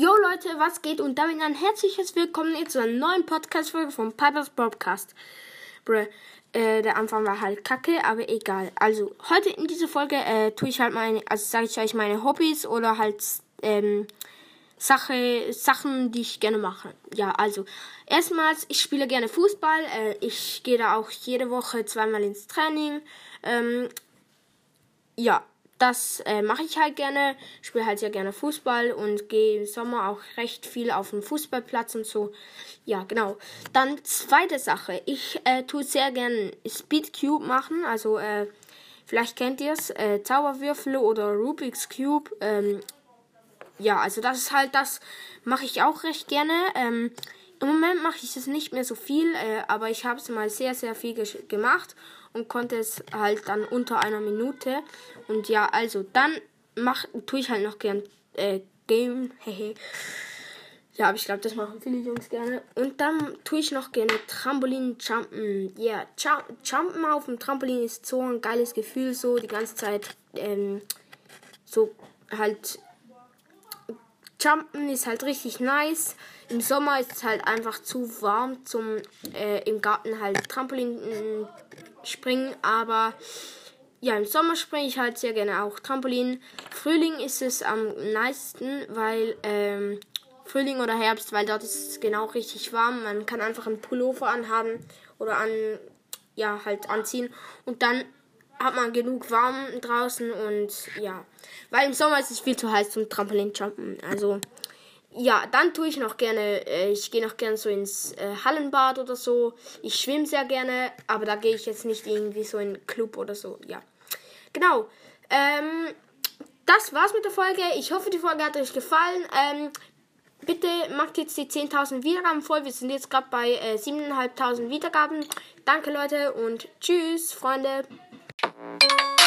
Leute, was geht? Und damit ein herzliches Willkommen zu einer neuen Podcast-Folge von Pipers Podcast. Bruh, äh, der Anfang war halt kacke, aber egal. Also, heute in dieser Folge äh, tue ich halt meine, also sage ich euch meine Hobbys oder halt ähm, Sache, Sachen, die ich gerne mache. Ja, also, erstmals, ich spiele gerne Fußball. Äh, ich gehe da auch jede Woche zweimal ins Training. Ähm, ja, das äh, mache ich halt gerne. Spiele halt sehr gerne Fußball und gehe im Sommer auch recht viel auf den Fußballplatz und so. Ja, genau. Dann zweite Sache. Ich äh, tue sehr gerne Speed Cube machen. Also, äh, vielleicht kennt ihr es. Äh, Zauberwürfel oder Rubik's Cube. Ähm, ja, also das ist halt, das mache ich auch recht gerne. Ähm, Im Moment mache ich es nicht mehr so viel, äh, aber ich habe es mal sehr, sehr viel gemacht und konnte es halt dann unter einer Minute. Und ja, also dann mach, tue ich halt noch gern äh, Game. Ja, aber ich glaube, das machen viele Jungs gerne. Und dann tue ich noch gerne Trampolin jumpen. Ja, yeah, jumpen auf dem Trampolin ist so ein geiles Gefühl, so die ganze Zeit ähm, so halt Jumpen ist halt richtig nice. Im Sommer ist es halt einfach zu warm zum äh, im Garten halt Trampolin äh, springen, aber ja, im Sommer springe ich halt sehr gerne auch Trampolin. Frühling ist es am meisten, weil ähm, Frühling oder Herbst, weil dort ist es genau richtig warm. Man kann einfach einen Pullover anhaben oder an ja halt anziehen und dann hat man genug warm draußen und ja, weil im Sommer ist es viel zu heiß zum Trampolin jumpen. Also ja, dann tue ich noch gerne, äh, ich gehe noch gerne so ins äh, Hallenbad oder so. Ich schwimme sehr gerne, aber da gehe ich jetzt nicht irgendwie so in Club oder so. Ja, genau. Ähm, das war's mit der Folge. Ich hoffe, die Folge hat euch gefallen. Ähm, bitte macht jetzt die 10.000 Wiedergaben voll. Wir sind jetzt gerade bei äh, 7.500 Wiedergaben. Danke, Leute, und tschüss, Freunde. you